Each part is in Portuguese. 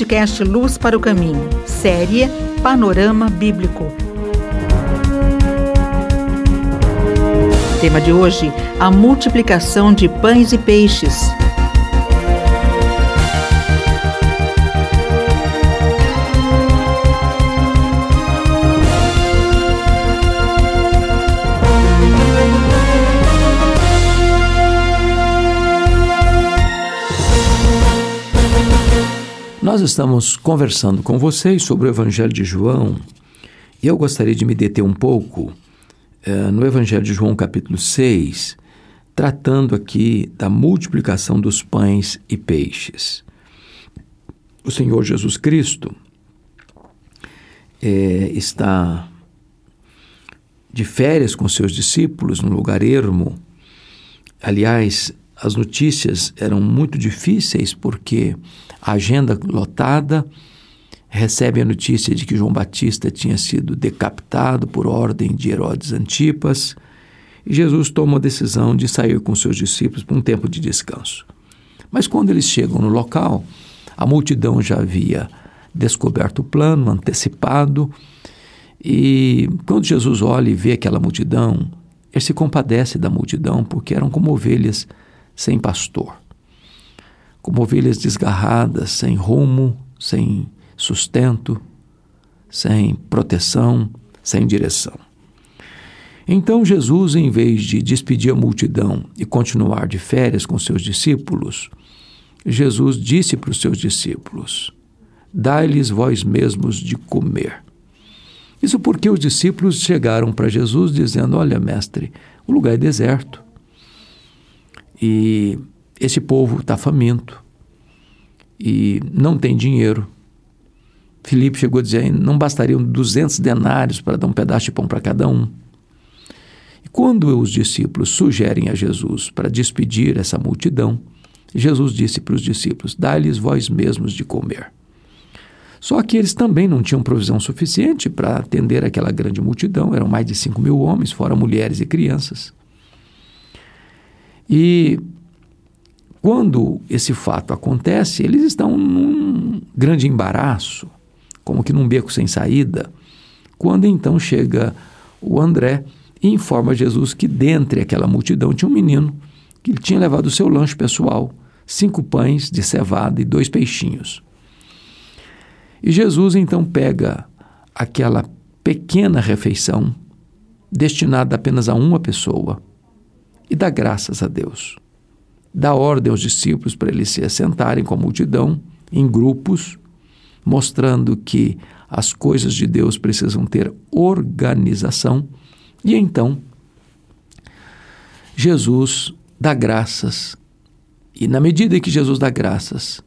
podcast Luz para o Caminho, série Panorama Bíblico. Tema de hoje: a multiplicação de pães e peixes. Nós estamos conversando com vocês sobre o Evangelho de João e eu gostaria de me deter um pouco eh, no Evangelho de João, capítulo 6, tratando aqui da multiplicação dos pães e peixes. O Senhor Jesus Cristo eh, está de férias com seus discípulos num lugar ermo. Aliás, as notícias eram muito difíceis porque a agenda lotada recebe a notícia de que João Batista tinha sido decapitado por ordem de Herodes Antipas e Jesus toma a decisão de sair com seus discípulos para um tempo de descanso. Mas quando eles chegam no local, a multidão já havia descoberto o plano, antecipado, e quando Jesus olha e vê aquela multidão, ele se compadece da multidão porque eram como ovelhas sem pastor, como ovelhas desgarradas, sem rumo, sem sustento, sem proteção, sem direção. Então Jesus, em vez de despedir a multidão e continuar de férias com seus discípulos, Jesus disse para os seus discípulos: Dai-lhes vós mesmos de comer. Isso porque os discípulos chegaram para Jesus dizendo: Olha, mestre, o lugar é deserto e esse povo está faminto e não tem dinheiro. Filipe chegou a dizer: não bastariam 200 denários para dar um pedaço de pão para cada um. E quando os discípulos sugerem a Jesus para despedir essa multidão, Jesus disse para os discípulos: Dá-lhes vós mesmos de comer. Só que eles também não tinham provisão suficiente para atender aquela grande multidão, eram mais de 5 mil homens, fora mulheres e crianças. E quando esse fato acontece, eles estão num grande embaraço, como que num beco sem saída, quando então chega o André e informa Jesus que dentre aquela multidão tinha um menino que ele tinha levado o seu lanche pessoal, cinco pães de cevada e dois peixinhos. E Jesus então pega aquela pequena refeição destinada apenas a uma pessoa e dá graças a Deus. Dá ordem aos discípulos para eles se assentarem com a multidão, em grupos, mostrando que as coisas de Deus precisam ter organização. E então, Jesus dá graças. E na medida em que Jesus dá graças,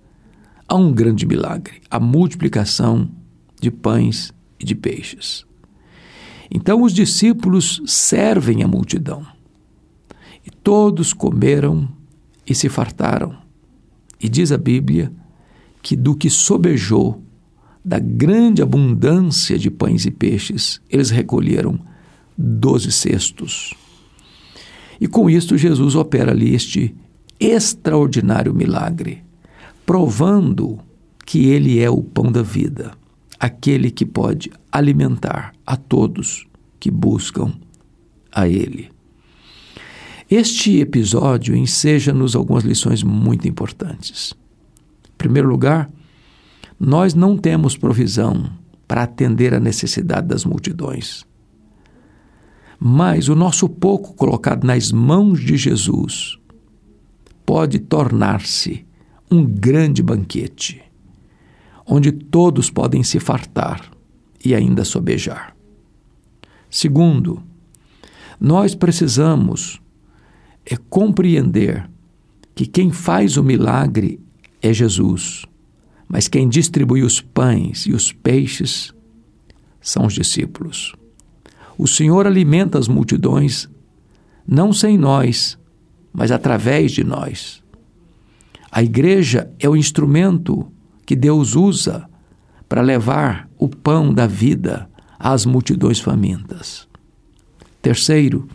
há um grande milagre: a multiplicação de pães e de peixes. Então os discípulos servem a multidão. E todos comeram e se fartaram. E diz a Bíblia que do que sobejou, da grande abundância de pães e peixes, eles recolheram doze cestos. E com isto Jesus opera ali este extraordinário milagre, provando que ele é o pão da vida, aquele que pode alimentar a todos que buscam a ele. Este episódio enseja-nos algumas lições muito importantes. Em primeiro lugar, nós não temos provisão para atender a necessidade das multidões. Mas o nosso pouco colocado nas mãos de Jesus pode tornar-se um grande banquete, onde todos podem se fartar e ainda sobejar. Segundo, nós precisamos é compreender que quem faz o milagre é Jesus, mas quem distribui os pães e os peixes são os discípulos. O Senhor alimenta as multidões não sem nós, mas através de nós. A igreja é o instrumento que Deus usa para levar o pão da vida às multidões famintas. Terceiro,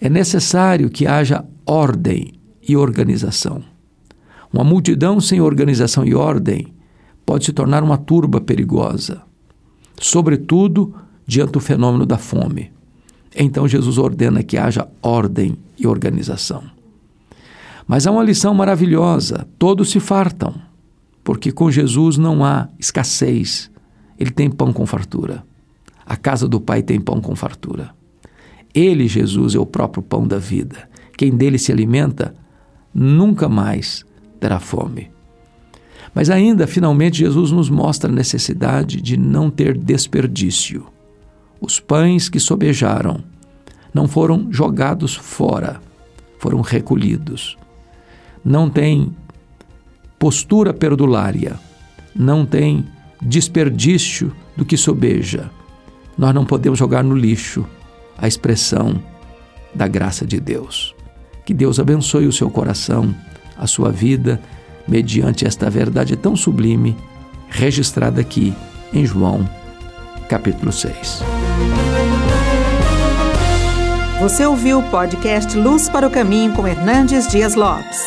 é necessário que haja ordem e organização. Uma multidão sem organização e ordem pode se tornar uma turba perigosa, sobretudo diante do fenômeno da fome. Então Jesus ordena que haja ordem e organização. Mas há uma lição maravilhosa: todos se fartam, porque com Jesus não há escassez, ele tem pão com fartura. A casa do Pai tem pão com fartura. Ele, Jesus, é o próprio pão da vida. Quem dele se alimenta nunca mais terá fome. Mas ainda, finalmente, Jesus nos mostra a necessidade de não ter desperdício. Os pães que sobejaram não foram jogados fora, foram recolhidos. Não tem postura perdulária, não tem desperdício do que sobeja. Nós não podemos jogar no lixo a expressão da graça de Deus. Que Deus abençoe o seu coração, a sua vida, mediante esta verdade tão sublime registrada aqui em João, capítulo 6. Você ouviu o podcast Luz para o Caminho com Hernandes Dias Lopes.